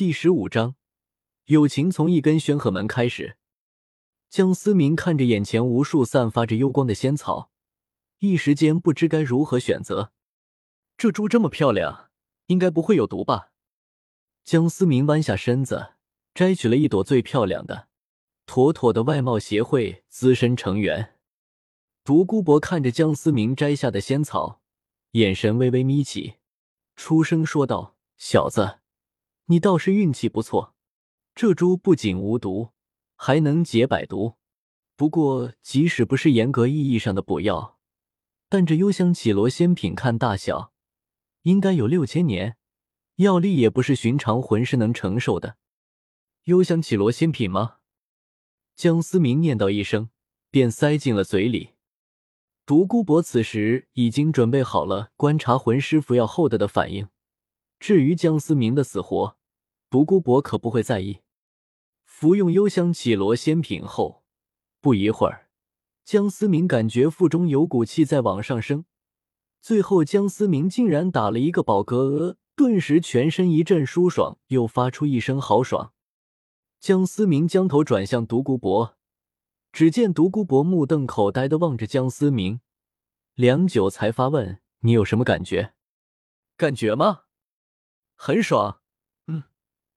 第十五章，友情从一根宣赫门开始。江思明看着眼前无数散发着幽光的仙草，一时间不知该如何选择。这株这么漂亮，应该不会有毒吧？江思明弯下身子，摘取了一朵最漂亮的，妥妥的外貌协会资深成员。独孤博看着江思明摘下的仙草，眼神微微眯起，出声说道：“小子。”你倒是运气不错，这株不仅无毒，还能解百毒。不过，即使不是严格意义上的补药，但这幽香绮罗仙品看大小，应该有六千年，药力也不是寻常魂师能承受的。幽香绮罗仙品吗？江思明念叨一声，便塞进了嘴里。独孤博此时已经准备好了观察魂师服药后的的反应。至于江思明的死活，独孤博可不会在意。服用幽香绮罗仙品后，不一会儿，江思明感觉腹中有股气在往上升，最后江思明竟然打了一个饱嗝，顿时全身一阵舒爽，又发出一声豪爽。江思明将头转向独孤博，只见独孤博目瞪口呆的望着江思明，良久才发问：“你有什么感觉？感觉吗？很爽。”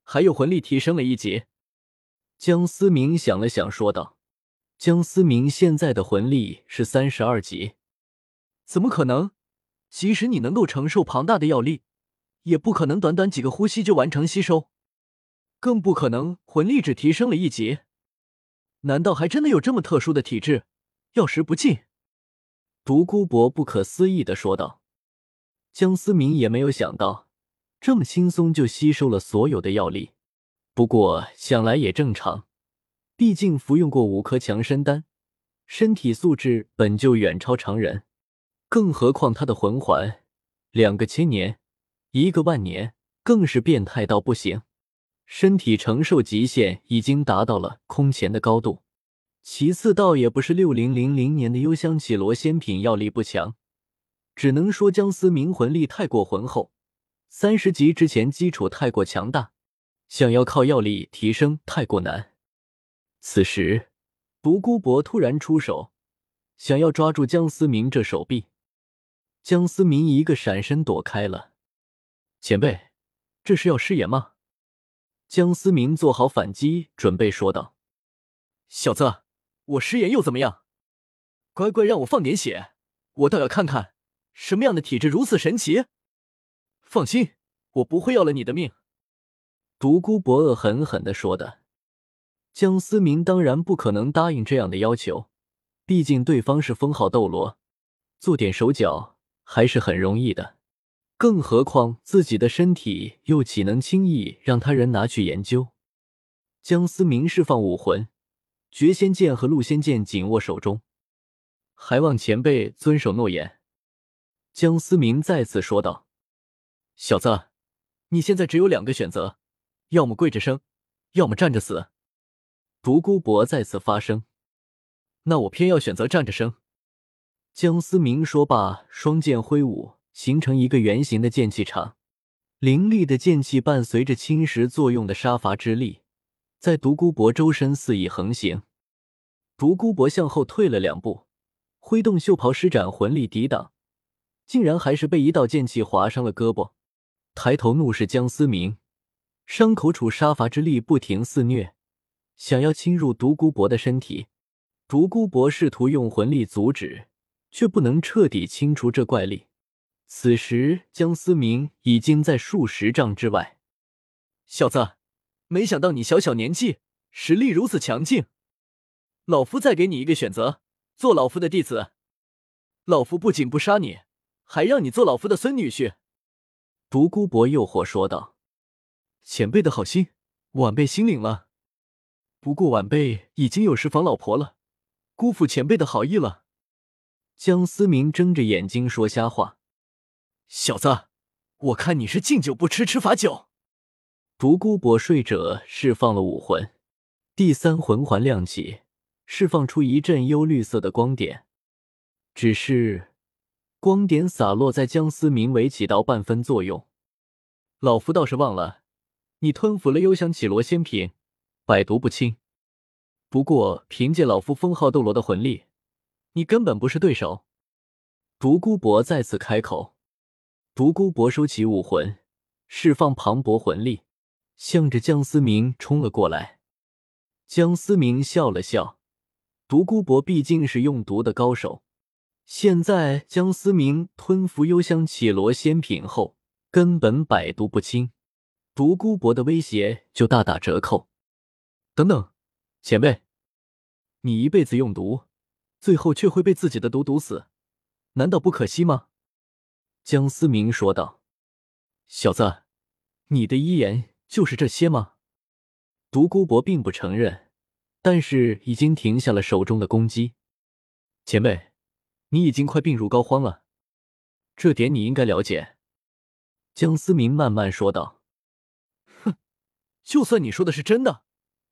还有魂力提升了一级，江思明想了想，说道：“江思明现在的魂力是三十二级，怎么可能？即使你能够承受庞大的药力，也不可能短短几个呼吸就完成吸收，更不可能魂力只提升了一级。难道还真的有这么特殊的体质？药食不进？”独孤博不可思议的说道。江思明也没有想到。这么轻松就吸收了所有的药力，不过想来也正常，毕竟服用过五颗强身丹，身体素质本就远超常人。更何况他的魂环，两个千年，一个万年，更是变态到不行，身体承受极限已经达到了空前的高度。其次，倒也不是六零零零年的幽香绮罗仙品药力不强，只能说江思明魂力太过浑厚。三十级之前基础太过强大，想要靠药力提升太过难。此时，独孤博突然出手，想要抓住江思明这手臂。江思明一个闪身躲开了。前辈，这是要失言吗？江思明做好反击准备，说道：“小子，我失言又怎么样？乖乖让我放点血，我倒要看看什么样的体质如此神奇。”放心，我不会要了你的命。”独孤博恶狠狠的说的。江思明当然不可能答应这样的要求，毕竟对方是封号斗罗，做点手脚还是很容易的。更何况自己的身体又岂能轻易让他人拿去研究？江思明释放武魂，绝仙剑和戮仙剑紧握手中，还望前辈遵守诺言。”江思明再次说道。小子，你现在只有两个选择，要么跪着生，要么站着死。独孤博再次发声，那我偏要选择站着生。江思明说罢，双剑挥舞，形成一个圆形的剑气场，凌厉的剑气伴随着侵蚀作用的杀伐之力，在独孤博周身肆意横行。独孤博向后退了两步，挥动袖袍施展魂力抵挡，竟然还是被一道剑气划伤了胳膊。抬头怒视江思明，伤口处杀伐之力不停肆虐，想要侵入独孤博的身体。独孤博试图用魂力阻止，却不能彻底清除这怪力。此时，江思明已经在数十丈之外。小子，没想到你小小年纪，实力如此强劲。老夫再给你一个选择，做老夫的弟子，老夫不仅不杀你，还让你做老夫的孙女婿。独孤博诱惑说道：“前辈的好心，晚辈心领了。不过晚辈已经有十房老婆了，辜负前辈的好意了。”江思明睁着眼睛说瞎话：“小子，我看你是敬酒不吃吃罚酒。”独孤博睡者释放了武魂，第三魂环亮起，释放出一阵幽绿色的光点，只是。光点洒落在江思明，未起到半分作用。老夫倒是忘了，你吞服了幽香绮罗仙品，百毒不侵。不过凭借老夫封号斗罗的魂力，你根本不是对手。独孤博再次开口。独孤博收起武魂，释放磅礴魂力，向着江思明冲了过来。江思明笑了笑，独孤博毕竟是用毒的高手，现在江思明吞服幽香绮罗仙品后，根本百毒不侵，独孤博的威胁就大打折扣。等等，前辈，你一辈子用毒，最后却会被自己的毒毒死，难道不可惜吗？江思明说道：“小子，你的遗言就是这些吗？”独孤博并不承认，但是已经停下了手中的攻击。前辈，你已经快病入膏肓了，这点你应该了解。”江思明慢慢说道。“哼，就算你说的是真的，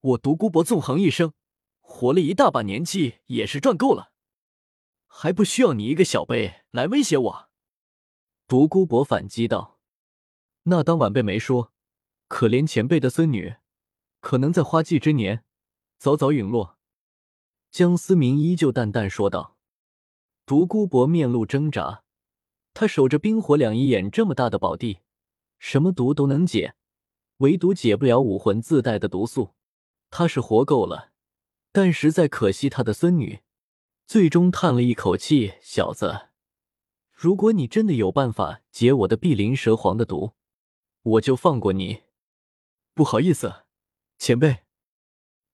我独孤博纵横一生，活了一大把年纪也是赚够了，还不需要你一个小辈来威胁我。”独孤博反击道：“那当晚辈没说，可怜前辈的孙女，可能在花季之年早早陨落。”江思明依旧淡淡说道。独孤博面露挣扎，他守着冰火两仪眼这么大的宝地，什么毒都能解，唯独解不了武魂自带的毒素。他是活够了，但实在可惜他的孙女。最终叹了一口气：“小子。”如果你真的有办法解我的碧鳞蛇皇的毒，我就放过你。不好意思，前辈，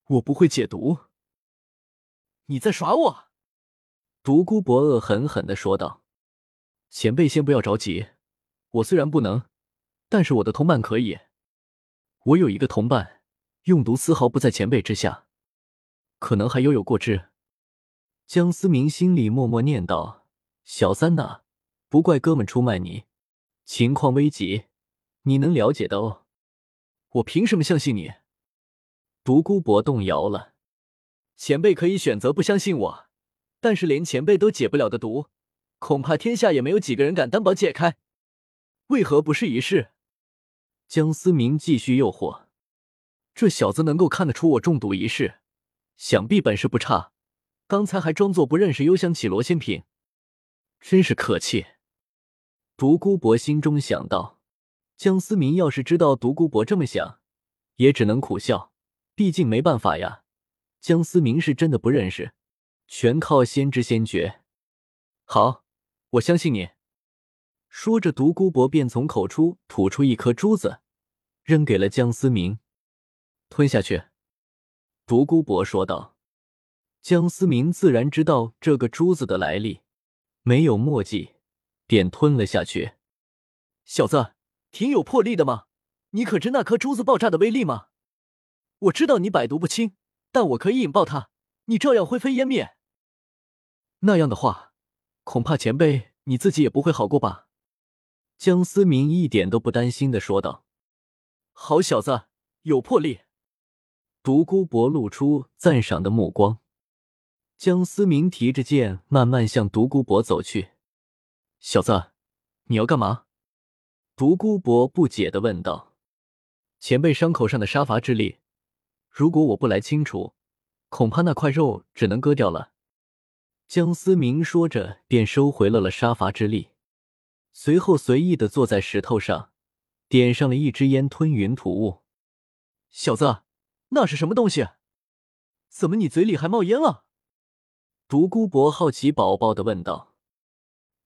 我不会解毒。你在耍我！独孤博恶狠狠的说道。前辈先不要着急，我虽然不能，但是我的同伴可以。我有一个同伴，用毒丝毫不在前辈之下，可能还犹有过之。江思明心里默默念道：“小三呐。”不怪哥们出卖你，情况危急，你能了解的哦。我凭什么相信你？独孤博动摇了。前辈可以选择不相信我，但是连前辈都解不了的毒，恐怕天下也没有几个人敢担保解开。为何不试一试？江思明继续诱惑。这小子能够看得出我中毒一事，想必本事不差。刚才还装作不认识幽香绮罗仙品，真是客气。独孤博心中想到：江思明要是知道独孤博这么想，也只能苦笑。毕竟没办法呀，江思明是真的不认识，全靠先知先觉。好，我相信你。说着，独孤博便从口出吐出一颗珠子，扔给了江思明，吞下去。独孤博说道。江思明自然知道这个珠子的来历，没有墨迹。便吞了下去。小子，挺有魄力的嘛！你可知那颗珠子爆炸的威力吗？我知道你百毒不侵，但我可以引爆它，你照样灰飞烟灭。那样的话，恐怕前辈你自己也不会好过吧？江思明一点都不担心的说道：“好小子，有魄力。”独孤博露出赞赏的目光。江思明提着剑，慢慢向独孤博走去。小子，你要干嘛？独孤博不解的问道。前辈伤口上的杀伐之力，如果我不来清除，恐怕那块肉只能割掉了。江思明说着，便收回了了杀伐之力，随后随意的坐在石头上，点上了一支烟，吞云吐雾。小子，那是什么东西？怎么你嘴里还冒烟了？独孤博好奇宝宝的问道。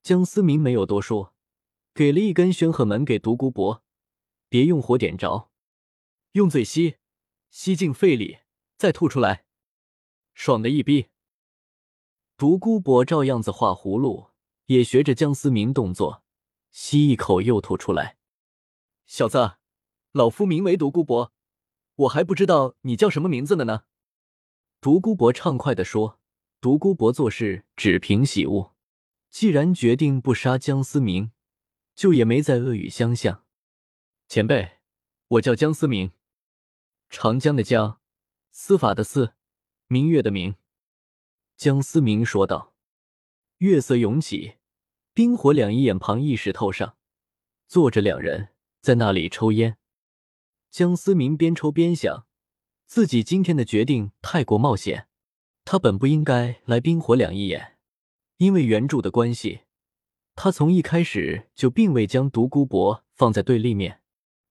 江思明没有多说，给了一根玄鹤门给独孤博，别用火点着，用嘴吸，吸进肺里，再吐出来，爽的一逼。独孤博照样子画葫芦，也学着江思明动作，吸一口又吐出来。小子，老夫名为独孤博，我还不知道你叫什么名字呢呢。独孤博畅快的说：“独孤博做事只凭喜恶。”既然决定不杀江思明，就也没再恶语相向。前辈，我叫江思明，长江的江，司法的司，明月的明。江思明说道。月色涌起，冰火两仪眼旁一石头上，坐着两人，在那里抽烟。江思明边抽边想，自己今天的决定太过冒险。他本不应该来冰火两仪眼，因为原著的关系，他从一开始就并未将独孤博放在对立面。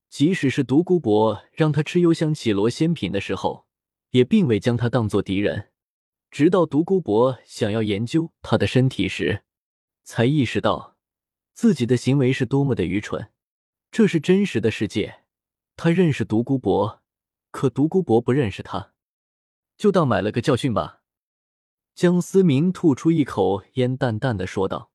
即使是独孤博让他吃幽香绮罗仙品的时候，也并未将他当做敌人。直到独孤博想要研究他的身体时，才意识到自己的行为是多么的愚蠢。这是真实的世界，他认识独孤博，可独孤博不认识他，就当买了个教训吧。江思明吐出一口烟，淡淡的说道。